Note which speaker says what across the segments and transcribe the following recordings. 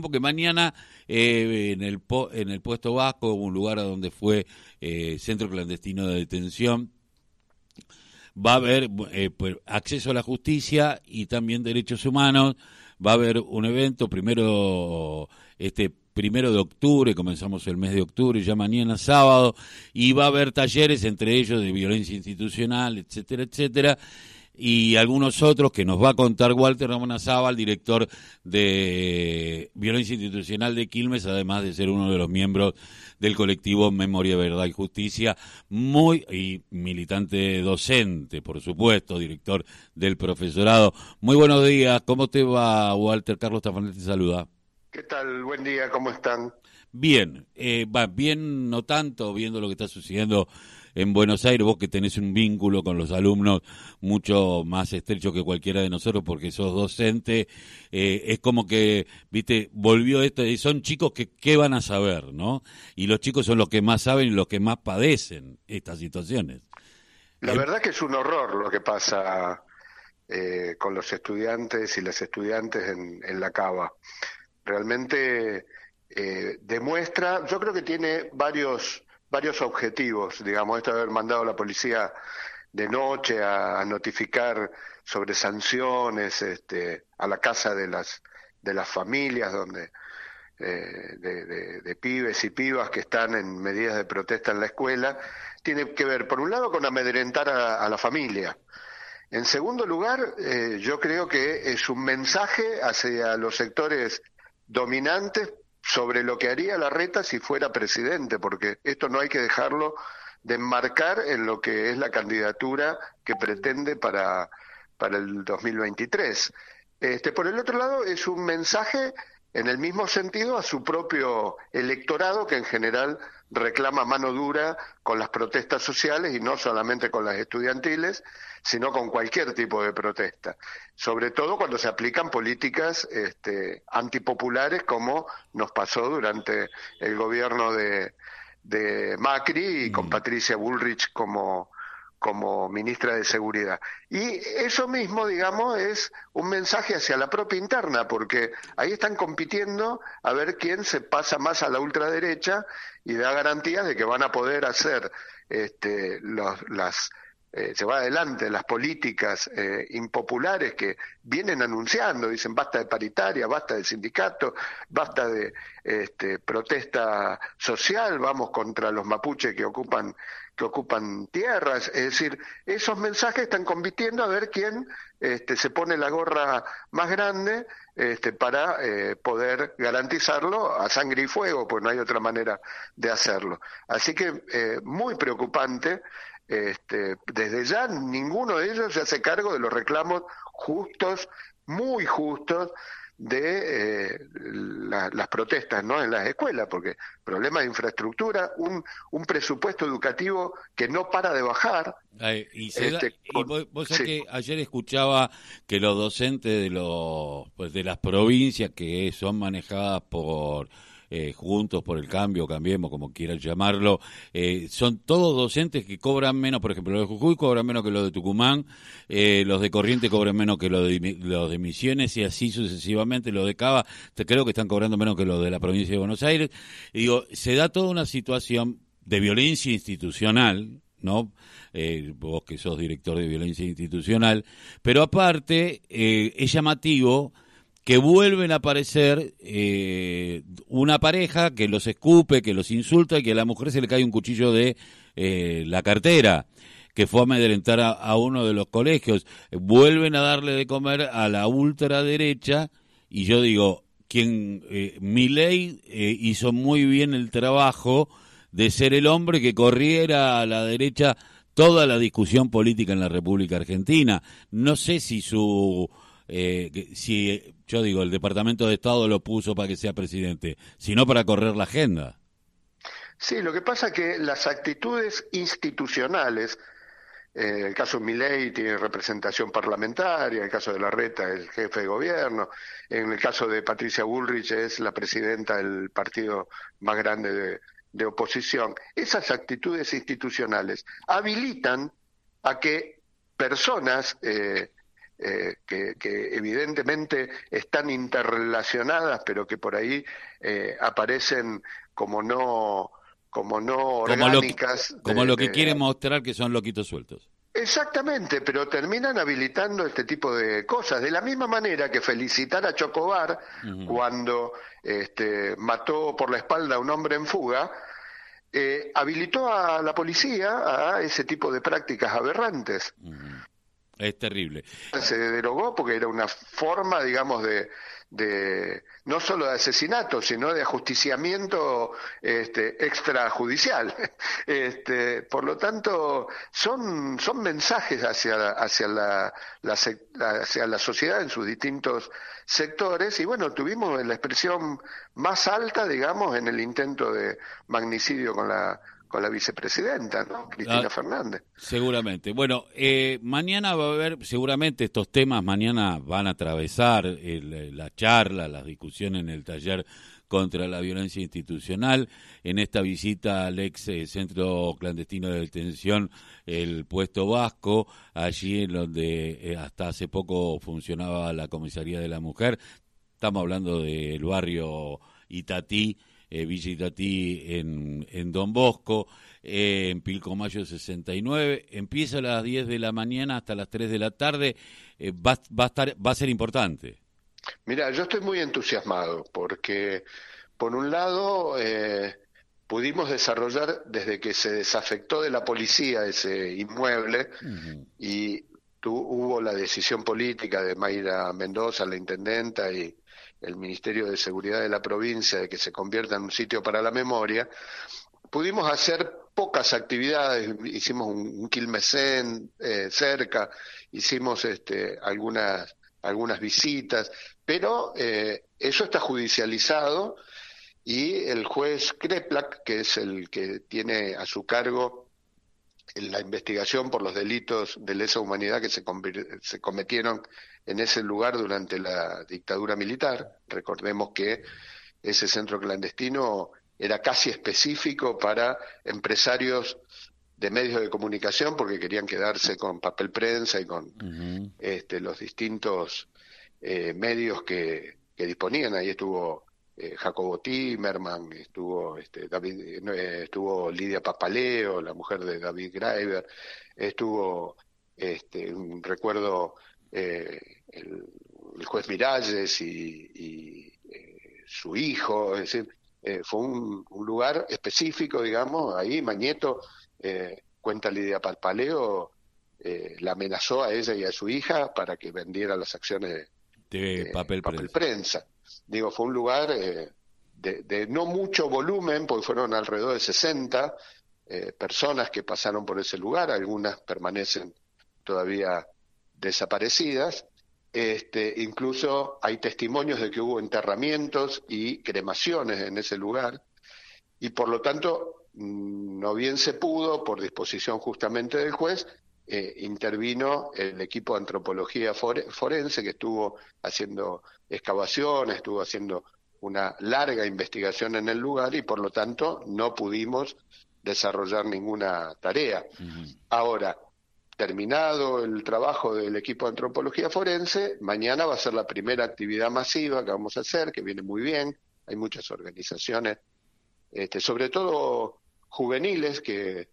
Speaker 1: porque mañana eh, en, el en el puesto vasco, un lugar a donde fue eh, centro clandestino de detención, va a haber eh, pues, acceso a la justicia y también derechos humanos. Va a haber un evento primero este primero de octubre, comenzamos el mes de octubre, ya mañana sábado, y va a haber talleres, entre ellos de violencia institucional, etcétera, etcétera y algunos otros que nos va a contar Walter Ramón director de Violencia Institucional de Quilmes, además de ser uno de los miembros del colectivo Memoria, Verdad y Justicia, muy y militante docente, por supuesto, director del profesorado. Muy buenos días, ¿cómo te va Walter? Carlos Tafanel te saluda.
Speaker 2: ¿Qué tal? Buen día, ¿cómo están?
Speaker 1: Bien, eh, va bien, no tanto, viendo lo que está sucediendo en Buenos Aires, vos que tenés un vínculo con los alumnos mucho más estrecho que cualquiera de nosotros porque sos docente, eh, es como que, viste, volvió esto, y son chicos que qué van a saber, ¿no? Y los chicos son los que más saben y los que más padecen estas situaciones.
Speaker 2: La eh, verdad que es un horror lo que pasa eh, con los estudiantes y las estudiantes en, en la cava. Realmente demuestra, yo creo que tiene varios varios objetivos, digamos, esto de haber mandado a la policía de noche a, notificar sobre sanciones este, a la casa de las de las familias donde eh, de, pibes y pibas que están en medidas de protesta en la escuela tiene que ver por un lado con amedrentar a, la familia. En segundo lugar eh, yo creo que es un mensaje hacia los sectores dominantes sobre lo que haría la reta si fuera presidente, porque esto no hay que dejarlo de enmarcar en lo que es la candidatura que pretende para, para el 2023. Este, por el otro lado, es un mensaje en el mismo sentido a su propio electorado, que en general reclama mano dura con las protestas sociales y no solamente con las estudiantiles, sino con cualquier tipo de protesta, sobre todo cuando se aplican políticas este, antipopulares como nos pasó durante el gobierno de, de Macri y con mm. Patricia Bullrich como como ministra de Seguridad. Y eso mismo, digamos, es un mensaje hacia la propia interna, porque ahí están compitiendo a ver quién se pasa más a la ultraderecha y da garantías de que van a poder hacer este, los, las eh, se va adelante las políticas eh, impopulares que vienen anunciando, dicen basta de paritaria, basta de sindicato, basta de este, protesta social, vamos contra los mapuches que ocupan que ocupan tierras, es decir, esos mensajes están compitiendo a ver quién este, se pone la gorra más grande este, para eh, poder garantizarlo a sangre y fuego, pues no hay otra manera de hacerlo. Así que muy preocupante este, desde ya ninguno de ellos se hace cargo de los reclamos justos, muy justos, de eh, las protestas ¿no? en las escuelas, porque problemas de infraestructura, un, un presupuesto educativo que no para de bajar.
Speaker 1: y, este, vos, que ayer escuchaba que los docentes de los pues de las provincias que son manejadas por eh, Juntos por el Cambio, Cambiemos, como quieran llamarlo, eh, son todos docentes que cobran menos, por ejemplo, los de Jujuy cobran menos que los de Tucumán, eh, los de Corriente cobran menos que los de, los de Misiones y así sucesivamente, los de Cava creo que están cobrando menos que los de la provincia de Buenos Aires. Y digo, se da toda una situación de violencia institucional, ¿no? vos que sos director de violencia institucional, pero aparte es llamativo que vuelven a aparecer eh, una pareja que los escupe, que los insulta y que a la mujer se le cae un cuchillo de eh, la cartera que fue a amedrentar a, uno de los colegios. Vuelven a darle de comer a la ultraderecha y yo digo, quien eh, ley eh, hizo muy bien el trabajo de ser el hombre que corriera a la derecha toda la discusión política en la República Argentina. No sé si su eh, si yo digo, el Departamento de Estado lo puso para que sea presidente, sino para correr la agenda.
Speaker 2: Sí, lo que pasa es que las actitudes institucionales, eh, el caso de Milei tiene representación parlamentaria, el caso de Larreta es el jefe de gobierno, en el caso de Patricia Bullrich es la presidenta del partido más grande de, oposición. Esas actitudes institucionales habilitan a que personas eh, eh, que, evidentemente están interrelacionadas, pero que por ahí eh, aparecen como no como no orgánicas.
Speaker 1: Como lo que, quiere mostrar que son loquitos sueltos.
Speaker 2: Exactamente, pero terminan habilitando este tipo de cosas. De la misma manera que felicitar a Chocobar cuando este, mató por la espalda a un hombre en fuga, eh, habilitó a la policía a ese tipo de prácticas aberrantes.
Speaker 1: Es terrible.
Speaker 2: Se derogó porque era una forma, digamos, de, de no solo de asesinato, sino de ajusticiamiento este, extrajudicial. Este, por lo tanto, son, son mensajes hacia, hacia, la, hacia la sociedad en sus distintos sectores y bueno, tuvimos la expresión más alta, digamos, en el intento de magnicidio con la con la vicepresidenta, ¿no? Cristina ah, Fernández.
Speaker 1: Seguramente. Bueno, eh, mañana va a haber, seguramente estos temas mañana van a atravesar la charla, las discusiones en el taller contra la violencia institucional. En esta visita al ex eh, centro clandestino de detención, el puesto vasco, allí en donde eh, hasta hace poco funcionaba la comisaría de la mujer. Estamos hablando del barrio Itatí eh, Villa en, en Don Bosco, eh, en Pilcomayo 69. Empieza a las 10 de la mañana hasta las 3 de la tarde. Eh, va, va, a estar, va a ser importante.
Speaker 2: Mira, yo estoy muy entusiasmado porque, por un lado, eh, pudimos desarrollar desde que se desafectó de la policía ese inmueble y hubo la decisión política de Mayra Mendoza, la intendenta, y el Ministerio de Seguridad de la provincia de que se convierta en un sitio para la memoria, pudimos hacer pocas actividades, hicimos un, quilmecén eh, cerca, hicimos este, algunas, algunas visitas, pero eh, eso está judicializado y el juez Kreplak, que es el que tiene a su cargo la investigación por los delitos de lesa humanidad que se, se cometieron en ese lugar durante la dictadura militar. Recordemos que ese centro clandestino era casi específico para empresarios de medios de comunicación porque querían quedarse con papel prensa y con este, los distintos eh, medios que, disponían. Ahí estuvo eh, Jacobo Timerman, estuvo este, David, eh, estuvo Lidia Papaleo, la mujer de David Graeber, estuvo este, un recuerdo eh, el, juez Miralles y, eh, su hijo, es decir, eh, fue un, lugar específico, digamos, ahí Mañeto, cuenta Lidia Palpaleo, la amenazó a ella y a su hija para que vendiera las acciones
Speaker 1: de, papel,
Speaker 2: prensa. Digo, fue un lugar de, de, no mucho volumen, porque fueron alrededor de 60 personas que pasaron por ese lugar, algunas permanecen todavía desaparecidas. Este, incluso hay testimonios de que hubo enterramientos y cremaciones en ese lugar y por lo tanto mm, no bien se pudo, por disposición justamente del juez, eh, intervino el equipo de antropología forense que estuvo haciendo excavaciones, estuvo haciendo una larga investigación en el lugar y por lo tanto no pudimos desarrollar ninguna tarea. Ahora, terminado el trabajo del equipo de antropología forense, mañana va a ser la primera actividad masiva que vamos a hacer, que viene muy bien. Hay muchas organizaciones, este, sobre todo juveniles, que,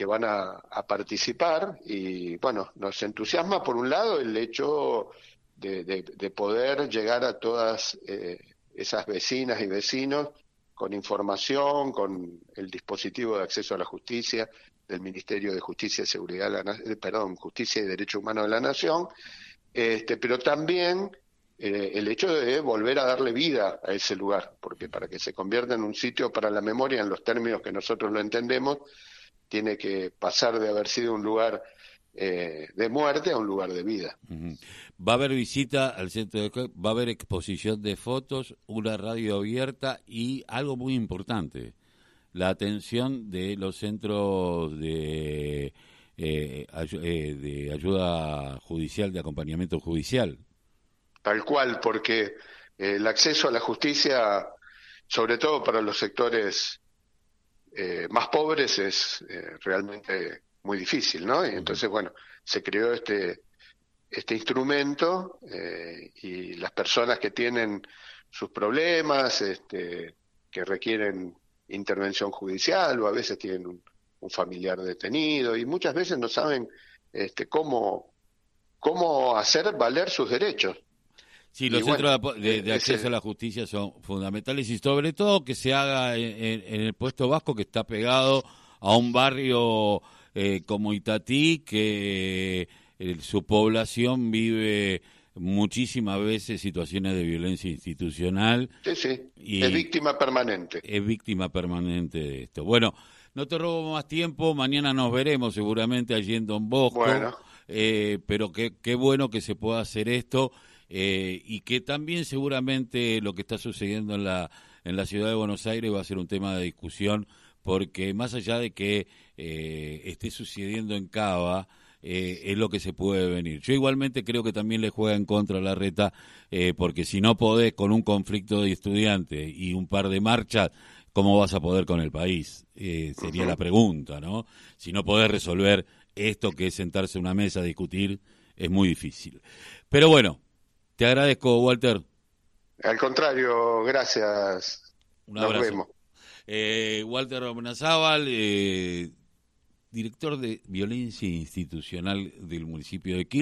Speaker 2: que van a, participar y bueno, nos entusiasma por un lado el hecho de, poder llegar a todas eh, esas vecinas y vecinos con información, con el dispositivo de acceso a la justicia, del Ministerio de Justicia y Seguridad, la, eh, perdón, Justicia y Derechos Humanos de la Nación, este, pero también eh, el hecho de volver a darle vida a ese lugar, porque para que se convierta en un sitio para la memoria en los términos que nosotros lo entendemos, tiene que pasar de haber sido un lugar eh, de muerte a un lugar de vida.
Speaker 1: Va a haber visita al centro de va a haber exposición de fotos, una radio abierta y algo muy importante, la atención de los centros de, eh, eh, de ayuda judicial, de acompañamiento judicial.
Speaker 2: Tal cual, porque eh, el acceso a la justicia, sobre todo para los sectores más pobres, es realmente muy difícil, ¿no? Y entonces, bueno, se creó este este instrumento eh, y las personas que tienen sus problemas, este, que requieren intervención judicial o a veces tienen un, familiar detenido y muchas veces no saben este, cómo, cómo hacer valer sus derechos.
Speaker 1: Sí, los centros de, acceso a la justicia son fundamentales y sobre todo que se haga en, el puesto vasco que está pegado a un barrio eh, como Itatí que eh, su población vive muchísimas veces situaciones de violencia institucional.
Speaker 2: Sí, sí, y es víctima permanente.
Speaker 1: Es víctima permanente de esto. Bueno, no te robo más tiempo, mañana nos veremos seguramente allí en Don Bosco, bueno. Eh, pero qué, qué bueno que se pueda hacer esto eh, y que también seguramente lo que está sucediendo en la, en la ciudad de Buenos Aires va a ser un tema de discusión, porque más allá de que eh, esté sucediendo en Cava, eh, es lo que se puede venir. Yo igualmente creo que también le juega en contra la reta, porque si no podés con un conflicto de estudiantes y un par de marchas, ¿cómo vas a poder con el país? Sería la pregunta, ¿no? Si no podés resolver esto que es sentarse a una mesa a discutir, es muy difícil. Pero bueno, te agradezco, Walter.
Speaker 2: Al contrario, gracias.
Speaker 1: Un abrazo. Nos vemos. Walter Romenazábal, eh, director de violencia institucional del municipio de Quilmes.